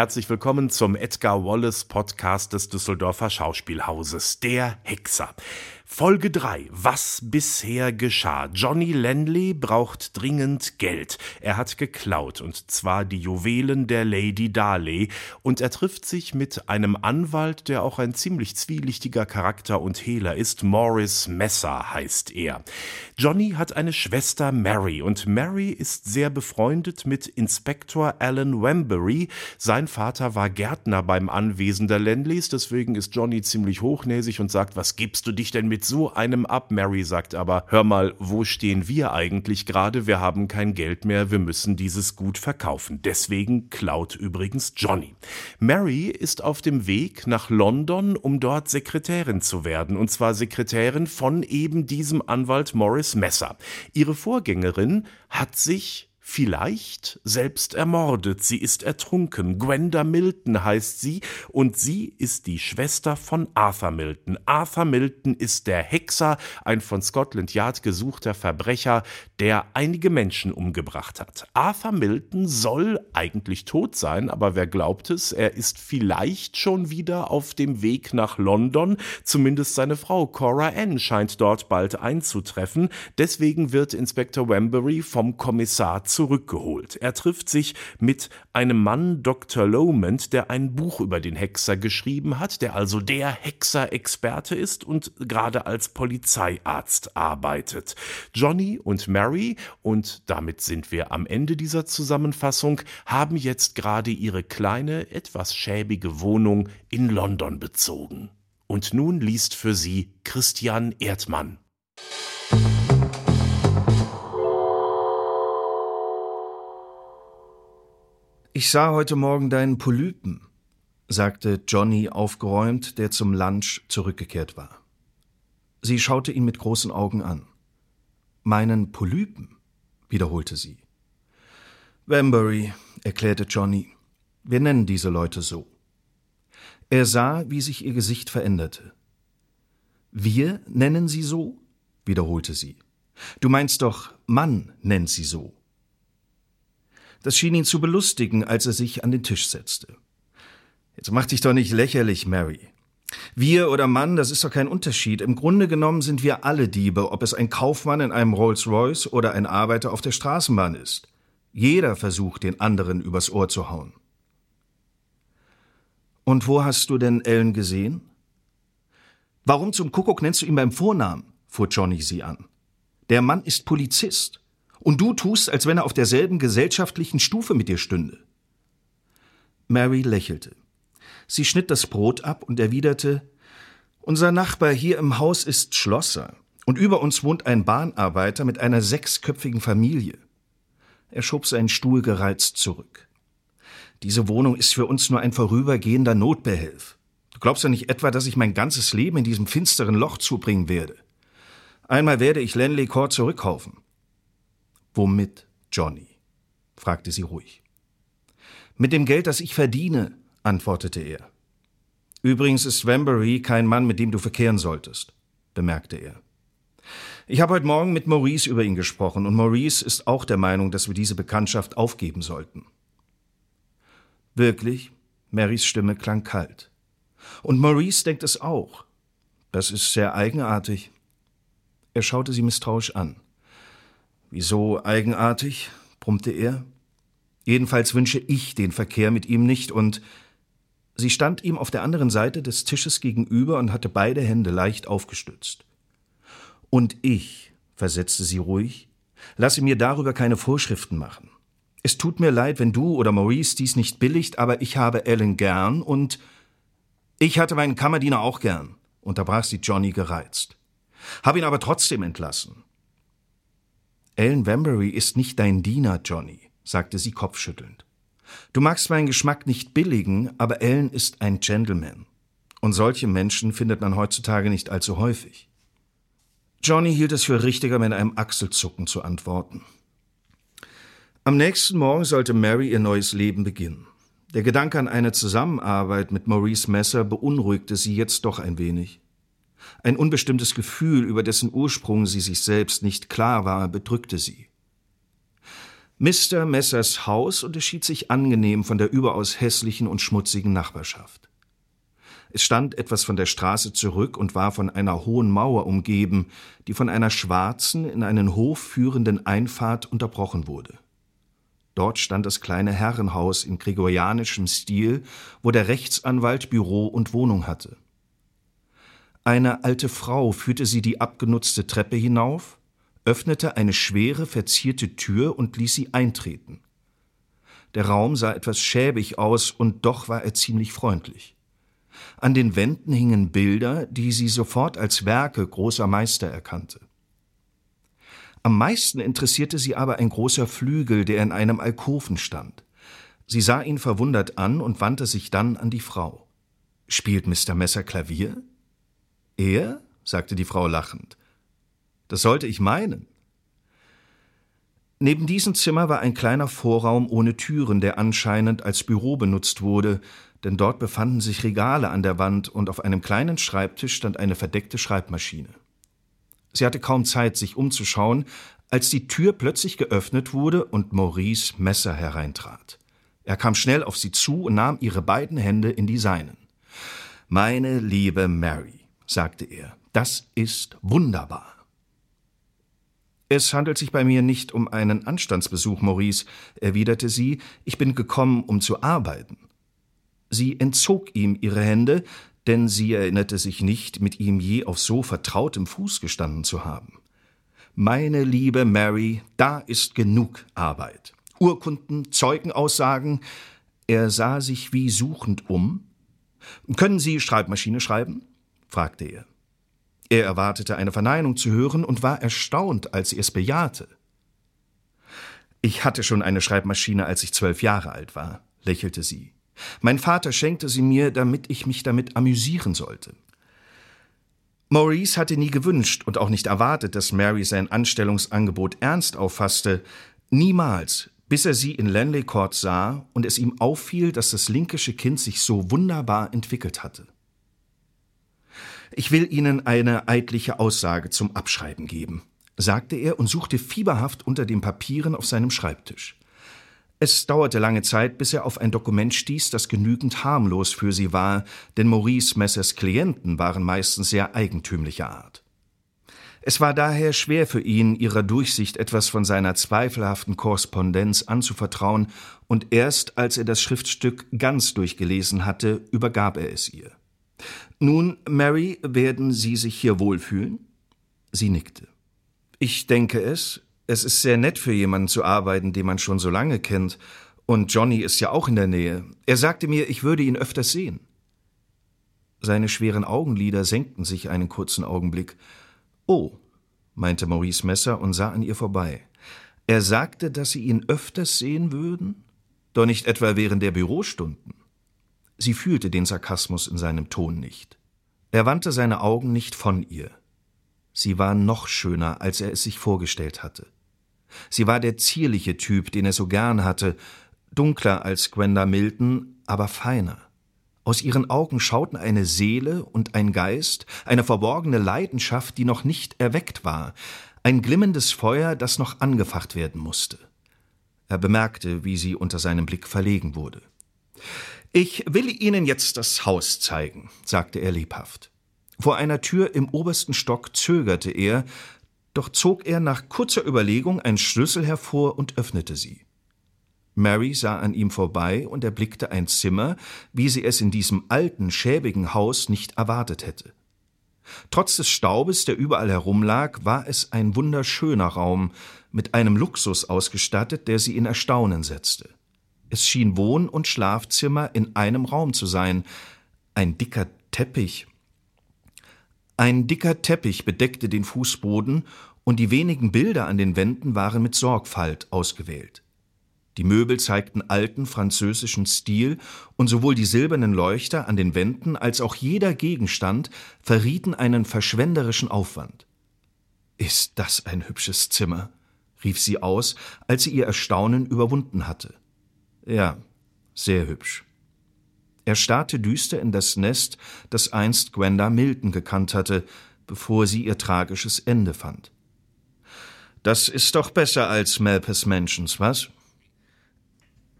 Herzlich willkommen zum Edgar Wallace Podcast des Düsseldorfer Schauspielhauses, der Hexer. Folge 3. Was bisher geschah. Johnny Lenley braucht dringend Geld. Er hat geklaut, und zwar die Juwelen der Lady Darley, und er trifft sich mit einem Anwalt, der auch ein ziemlich zwielichtiger Charakter und Hehler ist. Morris Messer heißt er. Johnny hat eine Schwester Mary, und Mary ist sehr befreundet mit Inspektor Alan Wembury. Sein Vater war Gärtner beim Anwesen der Lenleys, deswegen ist Johnny ziemlich hochnäsig und sagt, was gibst du dich denn mit mit so einem ab. Mary sagt aber, hör mal, wo stehen wir eigentlich gerade? Wir haben kein Geld mehr, wir müssen dieses Gut verkaufen. Deswegen klaut übrigens Johnny. Mary ist auf dem Weg nach London, um dort Sekretärin zu werden, und zwar Sekretärin von eben diesem Anwalt Morris Messer. Ihre Vorgängerin hat sich vielleicht selbst ermordet. Sie ist ertrunken. Gwenda Milton heißt sie und sie ist die Schwester von Arthur Milton. Arthur Milton ist der Hexer, ein von Scotland Yard gesuchter Verbrecher, der einige Menschen umgebracht hat. Arthur Milton soll eigentlich tot sein, aber wer glaubt es, er ist vielleicht schon wieder auf dem Weg nach London. Zumindest seine Frau Cora Ann scheint dort bald einzutreffen. Deswegen wird Inspektor Wembury vom Kommissar zu zurückgeholt. Er trifft sich mit einem Mann, Dr. Lomond, der ein Buch über den Hexer geschrieben hat, der also der Hexer-Experte ist und gerade als Polizeiarzt arbeitet. Johnny und Mary, und damit sind wir am Ende dieser Zusammenfassung, haben jetzt gerade ihre kleine, etwas schäbige Wohnung in London bezogen. Und nun liest für sie Christian Erdmann. Ich sah heute Morgen deinen Polypen, sagte Johnny aufgeräumt, der zum Lunch zurückgekehrt war. Sie schaute ihn mit großen Augen an. Meinen Polypen, wiederholte sie. Wembury, erklärte Johnny. Wir nennen diese Leute so. Er sah, wie sich ihr Gesicht veränderte. Wir nennen sie so? wiederholte sie. Du meinst doch, Mann nennt sie so. Das schien ihn zu belustigen, als er sich an den Tisch setzte. Jetzt mach dich doch nicht lächerlich, Mary. Wir oder Mann, das ist doch kein Unterschied. Im Grunde genommen sind wir alle Diebe, ob es ein Kaufmann in einem Rolls-Royce oder ein Arbeiter auf der Straßenbahn ist. Jeder versucht, den anderen übers Ohr zu hauen. Und wo hast du denn Ellen gesehen? Warum zum Kuckuck nennst du ihn beim Vornamen? fuhr Johnny sie an. Der Mann ist Polizist. Und du tust, als wenn er auf derselben gesellschaftlichen Stufe mit dir stünde. Mary lächelte. Sie schnitt das Brot ab und erwiderte Unser Nachbar hier im Haus ist Schlosser, und über uns wohnt ein Bahnarbeiter mit einer sechsköpfigen Familie. Er schob seinen Stuhl gereizt zurück. Diese Wohnung ist für uns nur ein vorübergehender Notbehelf. Du glaubst ja nicht etwa, dass ich mein ganzes Leben in diesem finsteren Loch zubringen werde. Einmal werde ich Lenley Court zurückkaufen. Womit, Johnny? fragte sie ruhig. Mit dem Geld, das ich verdiene, antwortete er. Übrigens ist Wembury kein Mann, mit dem du verkehren solltest, bemerkte er. Ich habe heute Morgen mit Maurice über ihn gesprochen, und Maurice ist auch der Meinung, dass wir diese Bekanntschaft aufgeben sollten. Wirklich? Marys Stimme klang kalt. Und Maurice denkt es auch. Das ist sehr eigenartig. Er schaute sie misstrauisch an. Wieso eigenartig? brummte er. Jedenfalls wünsche ich den Verkehr mit ihm nicht und sie stand ihm auf der anderen Seite des Tisches gegenüber und hatte beide Hände leicht aufgestützt. Und ich, versetzte sie ruhig, lasse mir darüber keine Vorschriften machen. Es tut mir leid, wenn du oder Maurice dies nicht billigt, aber ich habe Ellen gern und ich hatte meinen Kammerdiener auch gern, unterbrach sie Johnny gereizt. Habe ihn aber trotzdem entlassen. Ellen Wembury ist nicht dein Diener, Johnny, sagte sie kopfschüttelnd. Du magst meinen Geschmack nicht billigen, aber Ellen ist ein Gentleman. Und solche Menschen findet man heutzutage nicht allzu häufig. Johnny hielt es für richtiger, mit einem Achselzucken zu antworten. Am nächsten Morgen sollte Mary ihr neues Leben beginnen. Der Gedanke an eine Zusammenarbeit mit Maurice Messer beunruhigte sie jetzt doch ein wenig. Ein unbestimmtes Gefühl, über dessen Ursprung sie sich selbst nicht klar war, bedrückte sie. Mr. Messers Haus unterschied sich angenehm von der überaus hässlichen und schmutzigen Nachbarschaft. Es stand etwas von der Straße zurück und war von einer hohen Mauer umgeben, die von einer schwarzen, in einen Hof führenden Einfahrt unterbrochen wurde. Dort stand das kleine Herrenhaus in gregorianischem Stil, wo der Rechtsanwalt Büro und Wohnung hatte. Eine alte Frau führte sie die abgenutzte Treppe hinauf, öffnete eine schwere, verzierte Tür und ließ sie eintreten. Der Raum sah etwas schäbig aus, und doch war er ziemlich freundlich. An den Wänden hingen Bilder, die sie sofort als Werke großer Meister erkannte. Am meisten interessierte sie aber ein großer Flügel, der in einem Alkoven stand. Sie sah ihn verwundert an und wandte sich dann an die Frau. Spielt Mr. Messer Klavier? Er? sagte die Frau lachend. Das sollte ich meinen. Neben diesem Zimmer war ein kleiner Vorraum ohne Türen, der anscheinend als Büro benutzt wurde, denn dort befanden sich Regale an der Wand und auf einem kleinen Schreibtisch stand eine verdeckte Schreibmaschine. Sie hatte kaum Zeit, sich umzuschauen, als die Tür plötzlich geöffnet wurde und Maurice Messer hereintrat. Er kam schnell auf sie zu und nahm ihre beiden Hände in die seinen. Meine liebe Mary, sagte er, das ist wunderbar. Es handelt sich bei mir nicht um einen Anstandsbesuch, Maurice, erwiderte sie, ich bin gekommen, um zu arbeiten. Sie entzog ihm ihre Hände, denn sie erinnerte sich nicht, mit ihm je auf so vertrautem Fuß gestanden zu haben. Meine liebe Mary, da ist genug Arbeit. Urkunden, Zeugenaussagen. Er sah sich wie suchend um. Können Sie Schreibmaschine schreiben? Fragte er. Er erwartete eine Verneinung zu hören und war erstaunt, als sie es bejahte. Ich hatte schon eine Schreibmaschine, als ich zwölf Jahre alt war, lächelte sie. Mein Vater schenkte sie mir, damit ich mich damit amüsieren sollte. Maurice hatte nie gewünscht und auch nicht erwartet, dass Mary sein Anstellungsangebot ernst auffasste. Niemals, bis er sie in Lanley Court sah und es ihm auffiel, dass das linkische Kind sich so wunderbar entwickelt hatte. Ich will Ihnen eine eidliche Aussage zum Abschreiben geben, sagte er und suchte fieberhaft unter den Papieren auf seinem Schreibtisch. Es dauerte lange Zeit, bis er auf ein Dokument stieß, das genügend harmlos für sie war, denn Maurice Messers Klienten waren meistens sehr eigentümlicher Art. Es war daher schwer für ihn, ihrer Durchsicht etwas von seiner zweifelhaften Korrespondenz anzuvertrauen, und erst als er das Schriftstück ganz durchgelesen hatte, übergab er es ihr. Nun, Mary, werden Sie sich hier wohlfühlen? Sie nickte. Ich denke es, es ist sehr nett für jemanden zu arbeiten, den man schon so lange kennt. Und Johnny ist ja auch in der Nähe. Er sagte mir, ich würde ihn öfters sehen. Seine schweren Augenlider senkten sich einen kurzen Augenblick. Oh, meinte Maurice Messer und sah an ihr vorbei. Er sagte, dass sie ihn öfters sehen würden? Doch nicht etwa während der Bürostunden. Sie fühlte den Sarkasmus in seinem Ton nicht. Er wandte seine Augen nicht von ihr. Sie war noch schöner, als er es sich vorgestellt hatte. Sie war der zierliche Typ, den er so gern hatte, dunkler als Gwenda Milton, aber feiner. Aus ihren Augen schauten eine Seele und ein Geist, eine verborgene Leidenschaft, die noch nicht erweckt war, ein glimmendes Feuer, das noch angefacht werden musste. Er bemerkte, wie sie unter seinem Blick verlegen wurde. Ich will Ihnen jetzt das Haus zeigen, sagte er lebhaft. Vor einer Tür im obersten Stock zögerte er, doch zog er nach kurzer Überlegung einen Schlüssel hervor und öffnete sie. Mary sah an ihm vorbei und erblickte ein Zimmer, wie sie es in diesem alten, schäbigen Haus nicht erwartet hätte. Trotz des Staubes, der überall herumlag, war es ein wunderschöner Raum, mit einem Luxus ausgestattet, der sie in Erstaunen setzte. Es schien Wohn- und Schlafzimmer in einem Raum zu sein. Ein dicker Teppich, ein dicker Teppich bedeckte den Fußboden und die wenigen Bilder an den Wänden waren mit Sorgfalt ausgewählt. Die Möbel zeigten alten französischen Stil und sowohl die silbernen Leuchter an den Wänden als auch jeder Gegenstand verrieten einen verschwenderischen Aufwand. Ist das ein hübsches Zimmer? rief sie aus, als sie ihr Erstaunen überwunden hatte. Ja, sehr hübsch. Er starrte düster in das Nest, das einst Gwenda Milton gekannt hatte, bevor sie ihr tragisches Ende fand. Das ist doch besser als Malpas Mansions, was?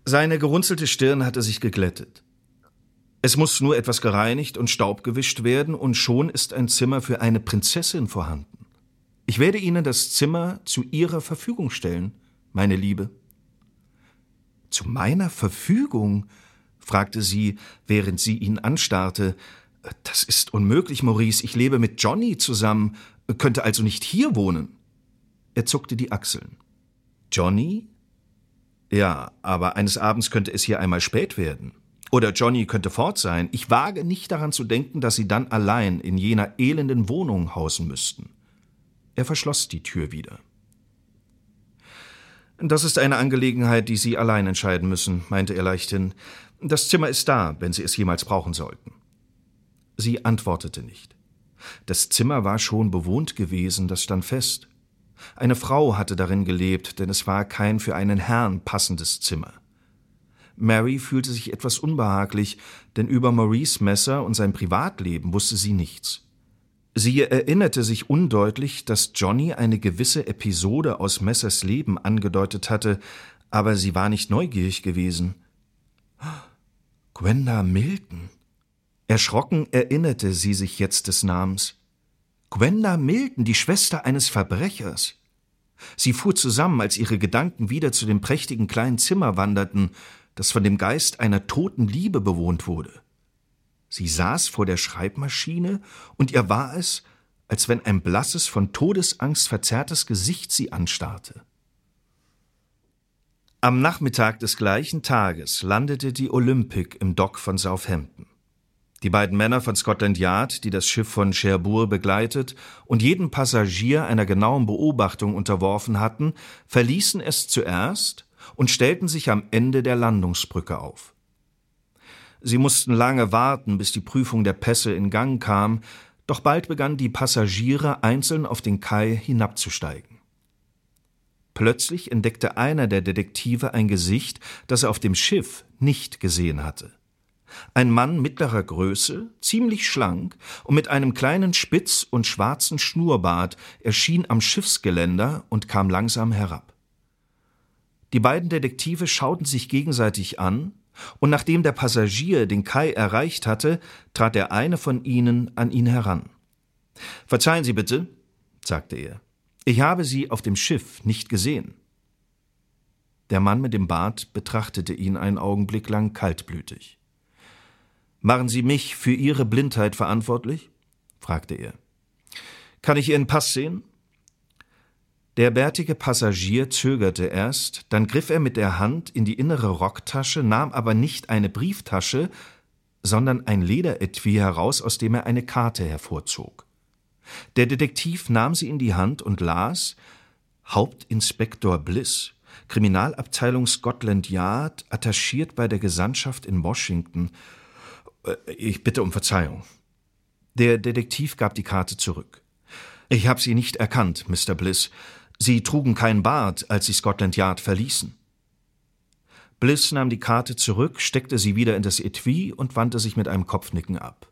Seine gerunzelte Stirn hatte sich geglättet. Es muss nur etwas gereinigt und Staub gewischt werden, und schon ist ein Zimmer für eine Prinzessin vorhanden. Ich werde Ihnen das Zimmer zu Ihrer Verfügung stellen, meine Liebe. Zu meiner Verfügung? fragte sie, während sie ihn anstarrte. Das ist unmöglich, Maurice. Ich lebe mit Johnny zusammen, könnte also nicht hier wohnen. Er zuckte die Achseln. Johnny? Ja, aber eines Abends könnte es hier einmal spät werden. Oder Johnny könnte fort sein. Ich wage nicht daran zu denken, dass sie dann allein in jener elenden Wohnung hausen müssten. Er verschloss die Tür wieder. Das ist eine Angelegenheit, die Sie allein entscheiden müssen, meinte er leichthin. Das Zimmer ist da, wenn Sie es jemals brauchen sollten. Sie antwortete nicht. Das Zimmer war schon bewohnt gewesen, das stand fest. Eine Frau hatte darin gelebt, denn es war kein für einen Herrn passendes Zimmer. Mary fühlte sich etwas unbehaglich, denn über Maurice Messer und sein Privatleben wusste sie nichts. Sie erinnerte sich undeutlich, dass Johnny eine gewisse Episode aus Messers Leben angedeutet hatte, aber sie war nicht neugierig gewesen. Gwenda Milton. Erschrocken erinnerte sie sich jetzt des Namens. Gwenda Milton, die Schwester eines Verbrechers. Sie fuhr zusammen, als ihre Gedanken wieder zu dem prächtigen kleinen Zimmer wanderten, das von dem Geist einer toten Liebe bewohnt wurde. Sie saß vor der Schreibmaschine, und ihr war es, als wenn ein blasses, von Todesangst verzerrtes Gesicht sie anstarrte. Am Nachmittag des gleichen Tages landete die Olympic im Dock von Southampton. Die beiden Männer von Scotland Yard, die das Schiff von Cherbourg begleitet und jeden Passagier einer genauen Beobachtung unterworfen hatten, verließen es zuerst und stellten sich am Ende der Landungsbrücke auf. Sie mussten lange warten, bis die Prüfung der Pässe in Gang kam, doch bald begannen die Passagiere einzeln auf den Kai hinabzusteigen. Plötzlich entdeckte einer der Detektive ein Gesicht, das er auf dem Schiff nicht gesehen hatte. Ein Mann mittlerer Größe, ziemlich schlank und mit einem kleinen Spitz und schwarzen Schnurrbart erschien am Schiffsgeländer und kam langsam herab. Die beiden Detektive schauten sich gegenseitig an, und nachdem der Passagier den Kai erreicht hatte, trat der eine von ihnen an ihn heran. Verzeihen Sie bitte, sagte er, ich habe Sie auf dem Schiff nicht gesehen. Der Mann mit dem Bart betrachtete ihn einen Augenblick lang kaltblütig. Machen Sie mich für Ihre Blindheit verantwortlich? fragte er. Kann ich Ihren Pass sehen? Der bärtige Passagier zögerte erst, dann griff er mit der Hand in die innere Rocktasche, nahm aber nicht eine Brieftasche, sondern ein Lederetui heraus, aus dem er eine Karte hervorzog. Der Detektiv nahm sie in die Hand und las Hauptinspektor Bliss, Kriminalabteilung Scotland Yard, attachiert bei der Gesandtschaft in Washington. Äh, ich bitte um Verzeihung. Der Detektiv gab die Karte zurück. Ich habe Sie nicht erkannt, Mr. Bliss. Sie trugen kein Bart, als sie Scotland Yard verließen. Bliss nahm die Karte zurück, steckte sie wieder in das Etui und wandte sich mit einem Kopfnicken ab.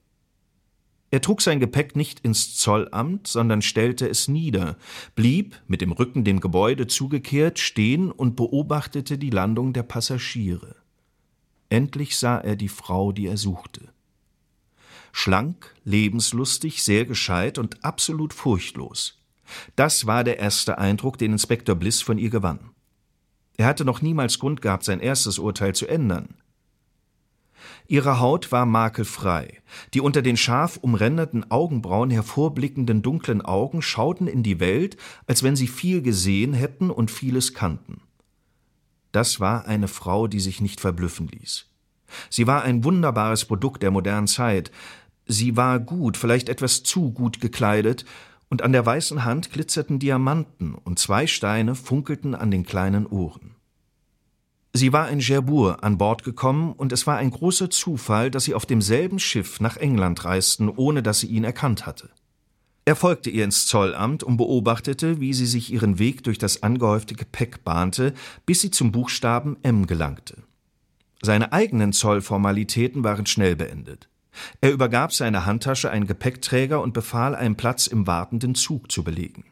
Er trug sein Gepäck nicht ins Zollamt, sondern stellte es nieder, blieb, mit dem Rücken dem Gebäude zugekehrt, stehen und beobachtete die Landung der Passagiere. Endlich sah er die Frau, die er suchte. Schlank, lebenslustig, sehr gescheit und absolut furchtlos. Das war der erste Eindruck, den Inspektor Bliss von ihr gewann. Er hatte noch niemals Grund gehabt, sein erstes Urteil zu ändern. Ihre Haut war makelfrei. Die unter den scharf umränderten Augenbrauen hervorblickenden dunklen Augen schauten in die Welt, als wenn sie viel gesehen hätten und vieles kannten. Das war eine Frau, die sich nicht verblüffen ließ. Sie war ein wunderbares Produkt der modernen Zeit. Sie war gut, vielleicht etwas zu gut gekleidet, und an der weißen Hand glitzerten Diamanten und zwei Steine funkelten an den kleinen Ohren. Sie war in Cherbourg an Bord gekommen, und es war ein großer Zufall, dass sie auf demselben Schiff nach England reisten, ohne dass sie ihn erkannt hatte. Er folgte ihr ins Zollamt und beobachtete, wie sie sich ihren Weg durch das angehäufte Gepäck bahnte, bis sie zum Buchstaben M gelangte. Seine eigenen Zollformalitäten waren schnell beendet. Er übergab seine Handtasche einen Gepäckträger und befahl, einen Platz im wartenden Zug zu belegen.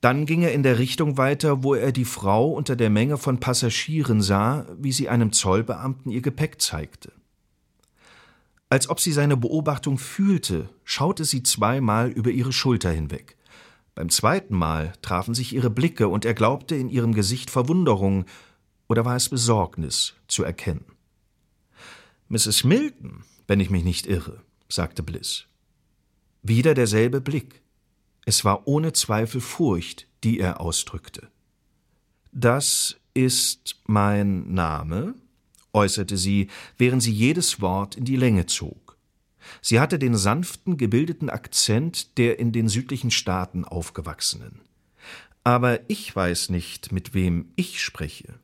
Dann ging er in der Richtung weiter, wo er die Frau unter der Menge von Passagieren sah, wie sie einem Zollbeamten ihr Gepäck zeigte. Als ob sie seine Beobachtung fühlte, schaute sie zweimal über ihre Schulter hinweg. Beim zweiten Mal trafen sich ihre Blicke, und er glaubte in ihrem Gesicht Verwunderung oder war es Besorgnis zu erkennen. Mrs. Milton, wenn ich mich nicht irre, sagte Bliss. Wieder derselbe Blick. Es war ohne Zweifel Furcht, die er ausdrückte. Das ist mein Name, äußerte sie, während sie jedes Wort in die Länge zog. Sie hatte den sanften, gebildeten Akzent der in den südlichen Staaten aufgewachsenen. Aber ich weiß nicht, mit wem ich spreche.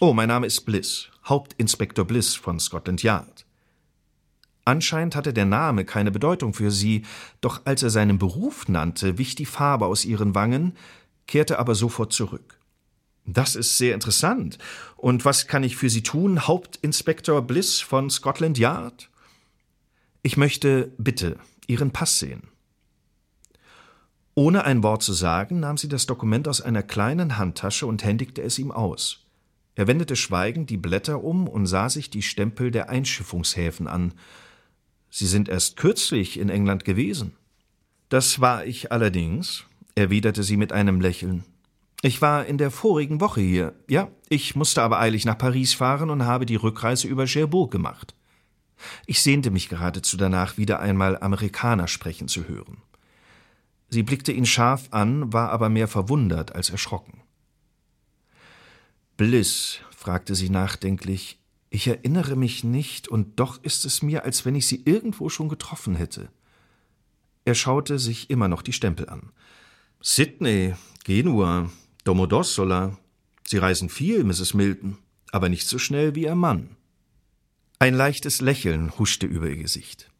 Oh, mein Name ist Bliss, Hauptinspektor Bliss von Scotland Yard. Anscheinend hatte der Name keine Bedeutung für sie, doch als er seinen Beruf nannte, wich die Farbe aus ihren Wangen, kehrte aber sofort zurück. Das ist sehr interessant. Und was kann ich für Sie tun, Hauptinspektor Bliss von Scotland Yard? Ich möchte bitte Ihren Pass sehen. Ohne ein Wort zu sagen, nahm sie das Dokument aus einer kleinen Handtasche und händigte es ihm aus. Er wendete schweigend die Blätter um und sah sich die Stempel der Einschiffungshäfen an. Sie sind erst kürzlich in England gewesen. Das war ich allerdings, erwiderte sie mit einem Lächeln. Ich war in der vorigen Woche hier. Ja, ich musste aber eilig nach Paris fahren und habe die Rückreise über Cherbourg gemacht. Ich sehnte mich geradezu danach, wieder einmal Amerikaner sprechen zu hören. Sie blickte ihn scharf an, war aber mehr verwundert als erschrocken. Bliss, fragte sie nachdenklich, ich erinnere mich nicht, und doch ist es mir, als wenn ich sie irgendwo schon getroffen hätte. Er schaute sich immer noch die Stempel an. Sydney, Genua, Domodossola. Sie reisen viel, Mrs. Milton, aber nicht so schnell wie Ihr Mann. Ein leichtes Lächeln huschte über ihr Gesicht.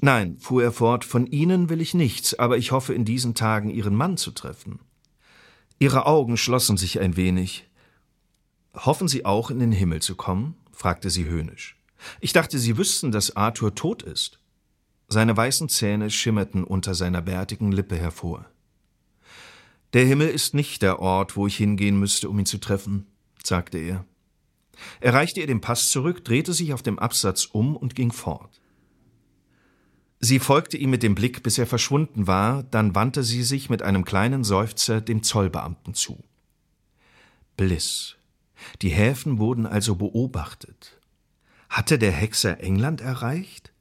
Nein, fuhr er fort, von Ihnen will ich nichts, aber ich hoffe in diesen Tagen Ihren Mann zu treffen. Ihre Augen schlossen sich ein wenig. Hoffen Sie auch in den Himmel zu kommen? fragte sie höhnisch. Ich dachte, Sie wüssten, dass Arthur tot ist. Seine weißen Zähne schimmerten unter seiner bärtigen Lippe hervor. Der Himmel ist nicht der Ort, wo ich hingehen müsste, um ihn zu treffen, sagte er. Er reichte ihr den Pass zurück, drehte sich auf dem Absatz um und ging fort. Sie folgte ihm mit dem Blick, bis er verschwunden war, dann wandte sie sich mit einem kleinen Seufzer dem Zollbeamten zu. Bliss, die Häfen wurden also beobachtet. Hatte der Hexer England erreicht?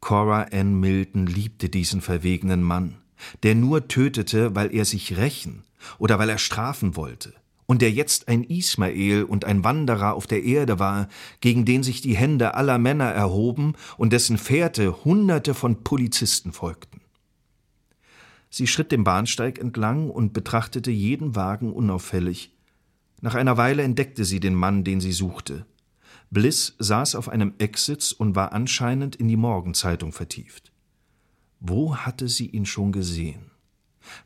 Cora Ann Milton liebte diesen verwegenen Mann, der nur tötete, weil er sich rächen oder weil er strafen wollte, und der jetzt ein Ismael und ein Wanderer auf der Erde war, gegen den sich die Hände aller Männer erhoben und dessen Fährte Hunderte von Polizisten folgten. Sie schritt dem Bahnsteig entlang und betrachtete jeden Wagen unauffällig, nach einer Weile entdeckte sie den Mann, den sie suchte. Bliss saß auf einem Ecksitz und war anscheinend in die Morgenzeitung vertieft. Wo hatte sie ihn schon gesehen?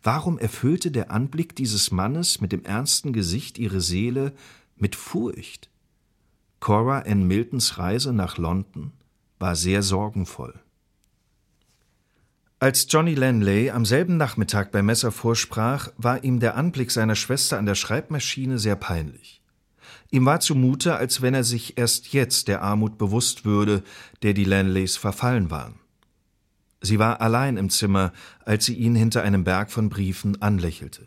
Warum erfüllte der Anblick dieses Mannes mit dem ernsten Gesicht ihre Seele mit Furcht? Cora Ann Miltons Reise nach London war sehr sorgenvoll. Als Johnny Lanley am selben Nachmittag bei Messer vorsprach, war ihm der Anblick seiner Schwester an der Schreibmaschine sehr peinlich. Ihm war zumute, als wenn er sich erst jetzt der Armut bewusst würde, der die Lanleys verfallen waren. Sie war allein im Zimmer, als sie ihn hinter einem Berg von Briefen anlächelte.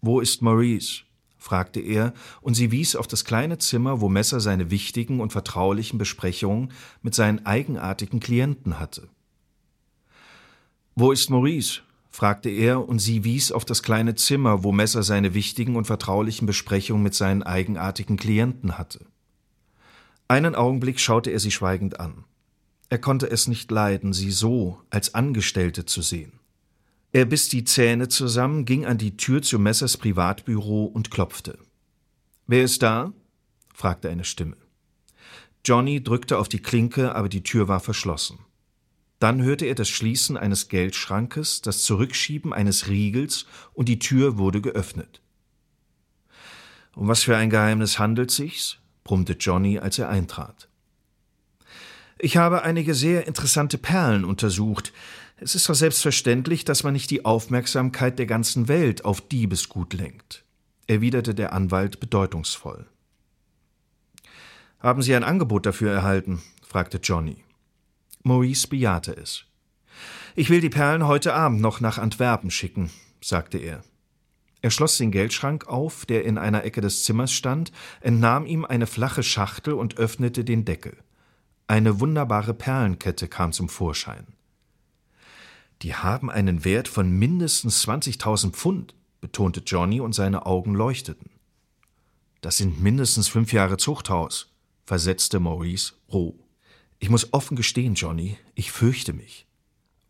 Wo ist Maurice? fragte er, und sie wies auf das kleine Zimmer, wo Messer seine wichtigen und vertraulichen Besprechungen mit seinen eigenartigen Klienten hatte. Wo ist Maurice? fragte er, und sie wies auf das kleine Zimmer, wo Messer seine wichtigen und vertraulichen Besprechungen mit seinen eigenartigen Klienten hatte. Einen Augenblick schaute er sie schweigend an. Er konnte es nicht leiden, sie so als Angestellte zu sehen. Er biss die Zähne zusammen, ging an die Tür zu Messers Privatbüro und klopfte. Wer ist da? fragte eine Stimme. Johnny drückte auf die Klinke, aber die Tür war verschlossen. Dann hörte er das Schließen eines Geldschrankes, das Zurückschieben eines Riegels und die Tür wurde geöffnet. Um was für ein Geheimnis handelt sich's? brummte Johnny, als er eintrat. Ich habe einige sehr interessante Perlen untersucht. Es ist doch selbstverständlich, dass man nicht die Aufmerksamkeit der ganzen Welt auf Diebesgut lenkt, erwiderte der Anwalt bedeutungsvoll. Haben Sie ein Angebot dafür erhalten? fragte Johnny. Maurice bejahte es. Ich will die Perlen heute Abend noch nach Antwerpen schicken, sagte er. Er schloss den Geldschrank auf, der in einer Ecke des Zimmers stand, entnahm ihm eine flache Schachtel und öffnete den Deckel. Eine wunderbare Perlenkette kam zum Vorschein. Die haben einen Wert von mindestens 20.000 Pfund, betonte Johnny und seine Augen leuchteten. Das sind mindestens fünf Jahre Zuchthaus, versetzte Maurice roh. Ich muss offen gestehen, Johnny, ich fürchte mich.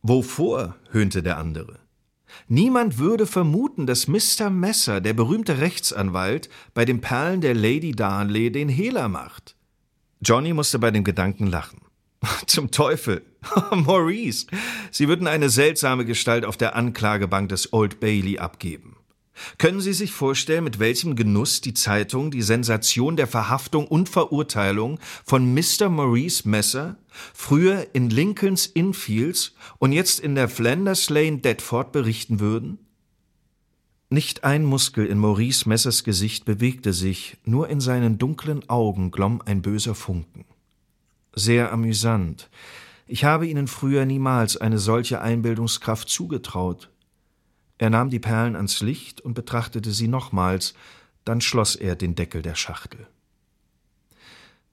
Wovor? höhnte der andere. Niemand würde vermuten, dass Mr. Messer, der berühmte Rechtsanwalt, bei den Perlen der Lady Darnley den Hehler macht. Johnny musste bei dem Gedanken lachen. Zum Teufel. Maurice, Sie würden eine seltsame Gestalt auf der Anklagebank des Old Bailey abgeben. Können Sie sich vorstellen, mit welchem Genuss die Zeitung die Sensation der Verhaftung und Verurteilung von Mr. Maurice Messer, früher in Lincolns Innfields und jetzt in der Flanders Lane Deptford berichten würden? Nicht ein Muskel in Maurice Messers Gesicht bewegte sich, nur in seinen dunklen Augen glomm ein böser Funken. Sehr amüsant. Ich habe Ihnen früher niemals eine solche Einbildungskraft zugetraut. Er nahm die Perlen ans Licht und betrachtete sie nochmals, dann schloss er den Deckel der Schachtel.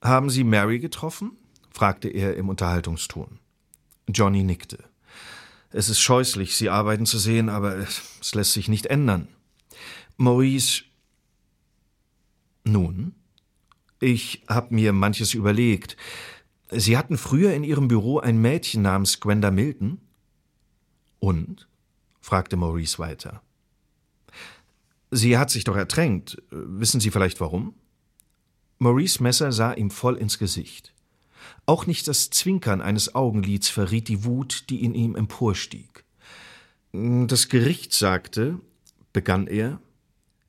Haben Sie Mary getroffen? fragte er im Unterhaltungston. Johnny nickte. Es ist scheußlich, Sie arbeiten zu sehen, aber es lässt sich nicht ändern. Maurice. Nun? Ich hab mir manches überlegt. Sie hatten früher in Ihrem Büro ein Mädchen namens Gwenda Milton? Und? Fragte Maurice weiter. Sie hat sich doch ertränkt. Wissen Sie vielleicht warum? Maurice Messer sah ihm voll ins Gesicht. Auch nicht das Zwinkern eines Augenlids verriet die Wut, die in ihm emporstieg. Das Gericht sagte, begann er.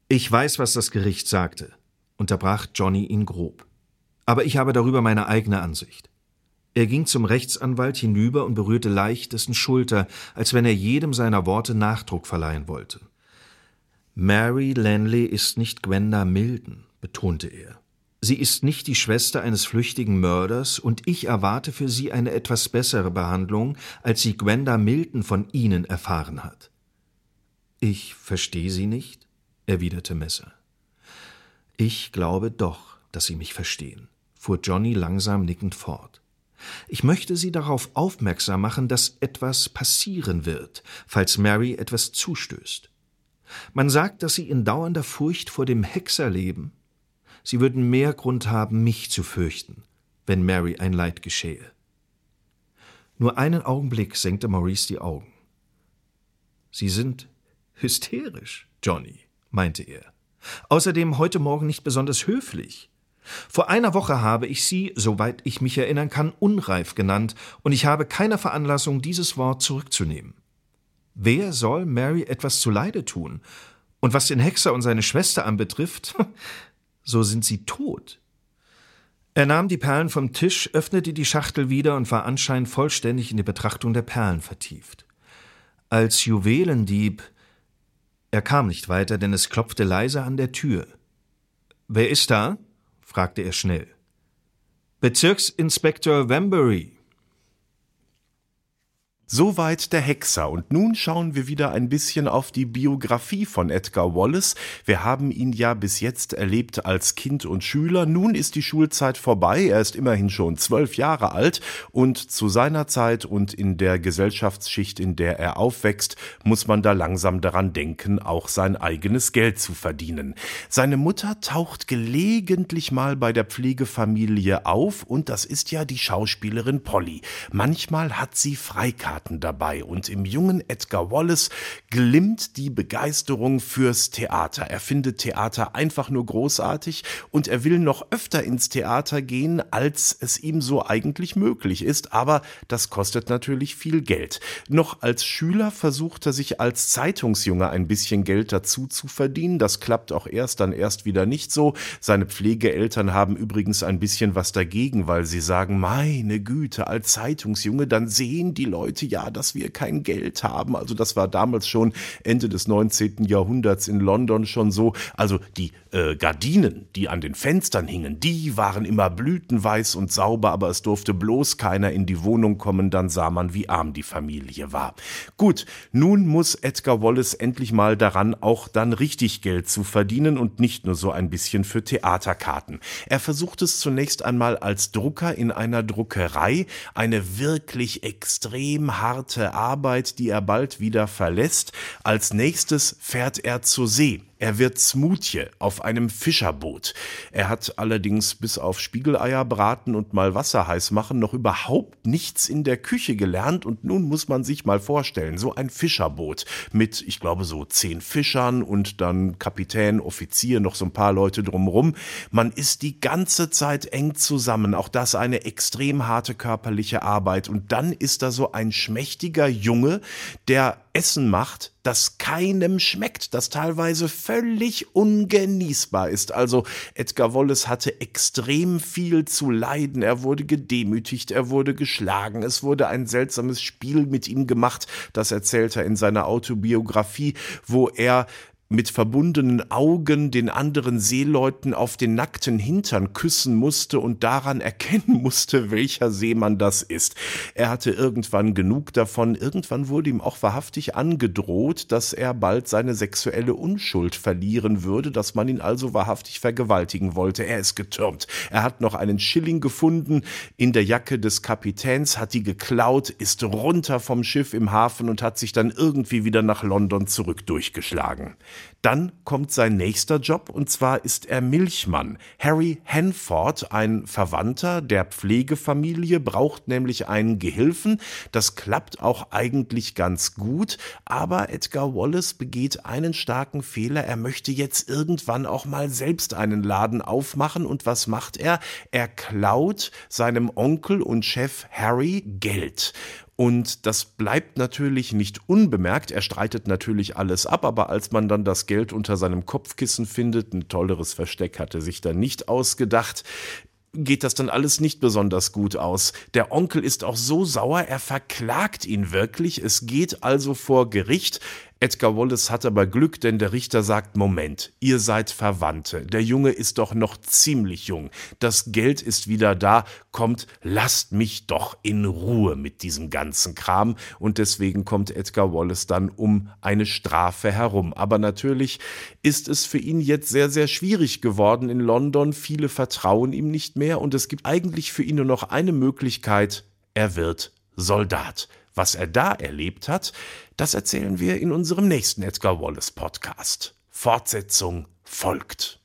Ich weiß, was das Gericht sagte, unterbrach Johnny ihn grob. Aber ich habe darüber meine eigene Ansicht. Er ging zum Rechtsanwalt hinüber und berührte leicht dessen Schulter, als wenn er jedem seiner Worte Nachdruck verleihen wollte. Mary Lanley ist nicht Gwenda Milden, betonte er. Sie ist nicht die Schwester eines flüchtigen Mörders, und ich erwarte für sie eine etwas bessere Behandlung, als sie Gwenda Milton von Ihnen erfahren hat. Ich verstehe Sie nicht, erwiderte Messer. Ich glaube doch, dass Sie mich verstehen, fuhr Johnny langsam nickend fort. Ich möchte Sie darauf aufmerksam machen, dass etwas passieren wird, falls Mary etwas zustößt. Man sagt, dass Sie in dauernder Furcht vor dem Hexer leben. Sie würden mehr Grund haben, mich zu fürchten, wenn Mary ein Leid geschähe. Nur einen Augenblick senkte Maurice die Augen. Sie sind hysterisch, Johnny, meinte er. Außerdem heute Morgen nicht besonders höflich. Vor einer Woche habe ich sie, soweit ich mich erinnern kann, unreif genannt, und ich habe keine Veranlassung, dieses Wort zurückzunehmen. Wer soll Mary etwas zuleide tun? Und was den Hexer und seine Schwester anbetrifft, so sind sie tot. Er nahm die Perlen vom Tisch, öffnete die Schachtel wieder und war anscheinend vollständig in die Betrachtung der Perlen vertieft. Als Juwelendieb er kam nicht weiter, denn es klopfte leise an der Tür. Wer ist da? Fragte er schnell. Bezirksinspektor Wembury. Soweit der Hexer. Und nun schauen wir wieder ein bisschen auf die Biografie von Edgar Wallace. Wir haben ihn ja bis jetzt erlebt als Kind und Schüler. Nun ist die Schulzeit vorbei. Er ist immerhin schon zwölf Jahre alt. Und zu seiner Zeit und in der Gesellschaftsschicht, in der er aufwächst, muss man da langsam daran denken, auch sein eigenes Geld zu verdienen. Seine Mutter taucht gelegentlich mal bei der Pflegefamilie auf. Und das ist ja die Schauspielerin Polly. Manchmal hat sie Freikarte Theaterkarten dabei und im jungen Edgar Wallace glimmt die Begeisterung fürs Theater. Er findet Theater einfach nur großartig und er will noch öfter ins Theater gehen, als es ihm so eigentlich möglich ist, aber das kostet natürlich viel Geld. Noch als Schüler versucht er sich als Zeitungsjunge ein bisschen Geld dazu zu verdienen. Das klappt auch erst dann erst wieder nicht so. Seine Pflegeeltern haben übrigens ein bisschen was dagegen, weil sie sagen, meine Güte, als Zeitungsjunge, dann sehen die Leute ja, dass wir kein Geld haben. Also das war damals schon Ende des 19. Jahrhunderts in London schon so. Also die äh, Gardinen, die an den Fenstern hingen, die waren immer blütenweiß und sauber, aber es durfte bloß keiner in die Wohnung kommen, dann sah man, wie arm die Familie war. Gut, nun muss Edgar Wallace endlich mal daran, auch dann richtig Geld zu verdienen und nicht nur so ein bisschen für Theaterkarten. Er versucht es zunächst einmal als Drucker in einer Druckerei, eine wirklich extrem harte Arbeit, die er bald wieder verlässt. Als nächstes fährt er zur See. Er wird Smoothie auf einem Fischerboot. Er hat allerdings bis auf Spiegeleier braten und mal Wasser heiß machen noch überhaupt nichts in der Küche gelernt und nun muss man sich mal vorstellen, so ein Fischerboot mit, ich glaube, so zehn Fischern und dann Kapitän, Offizier, noch so ein paar Leute drumrum. Man ist die ganze Zeit eng zusammen. Auch das eine extrem harte körperliche Arbeit. Und dann ist da so ein schmächtiger Junge, der Essen macht, das keinem schmeckt, das teilweise völlig ungenießbar ist. Also Edgar Wallace hatte extrem viel zu leiden. Er wurde gedemütigt, er wurde geschlagen, es wurde ein seltsames Spiel mit ihm gemacht, das erzählt er in seiner Autobiografie, wo er mit verbundenen Augen den anderen Seeleuten auf den nackten Hintern küssen musste und daran erkennen musste, welcher Seemann das ist. Er hatte irgendwann genug davon, irgendwann wurde ihm auch wahrhaftig angedroht, dass er bald seine sexuelle Unschuld verlieren würde, dass man ihn also wahrhaftig vergewaltigen wollte. Er ist getürmt. Er hat noch einen Schilling gefunden in der Jacke des Kapitäns, hat die geklaut, ist runter vom Schiff im Hafen und hat sich dann irgendwie wieder nach London zurück durchgeschlagen. Dann kommt sein nächster Job und zwar ist er Milchmann. Harry Hanford, ein Verwandter der Pflegefamilie, braucht nämlich einen Gehilfen. Das klappt auch eigentlich ganz gut, aber Edgar Wallace begeht einen starken Fehler. Er möchte jetzt irgendwann auch mal selbst einen Laden aufmachen und was macht er? Er klaut seinem Onkel und Chef Harry Geld. Und das bleibt natürlich nicht unbemerkt. Er streitet natürlich alles ab, aber als man dann das Geld unter seinem Kopfkissen findet, ein tolleres Versteck hatte sich dann nicht ausgedacht, geht das dann alles nicht besonders gut aus. Der Onkel ist auch so sauer, er verklagt ihn wirklich. Es geht also vor Gericht. Edgar Wallace hat aber Glück, denn der Richter sagt, Moment, ihr seid Verwandte. Der Junge ist doch noch ziemlich jung. Das Geld ist wieder da. Kommt, lasst mich doch in Ruhe mit diesem ganzen Kram. Und deswegen kommt Edgar Wallace dann um eine Strafe herum. Aber natürlich ist es für ihn jetzt sehr, sehr schwierig geworden in London. Viele vertrauen ihm nicht mehr und es gibt eigentlich für ihn nur noch eine Möglichkeit. Er wird Soldat. Was er da erlebt hat, das erzählen wir in unserem nächsten Edgar Wallace Podcast. Fortsetzung folgt.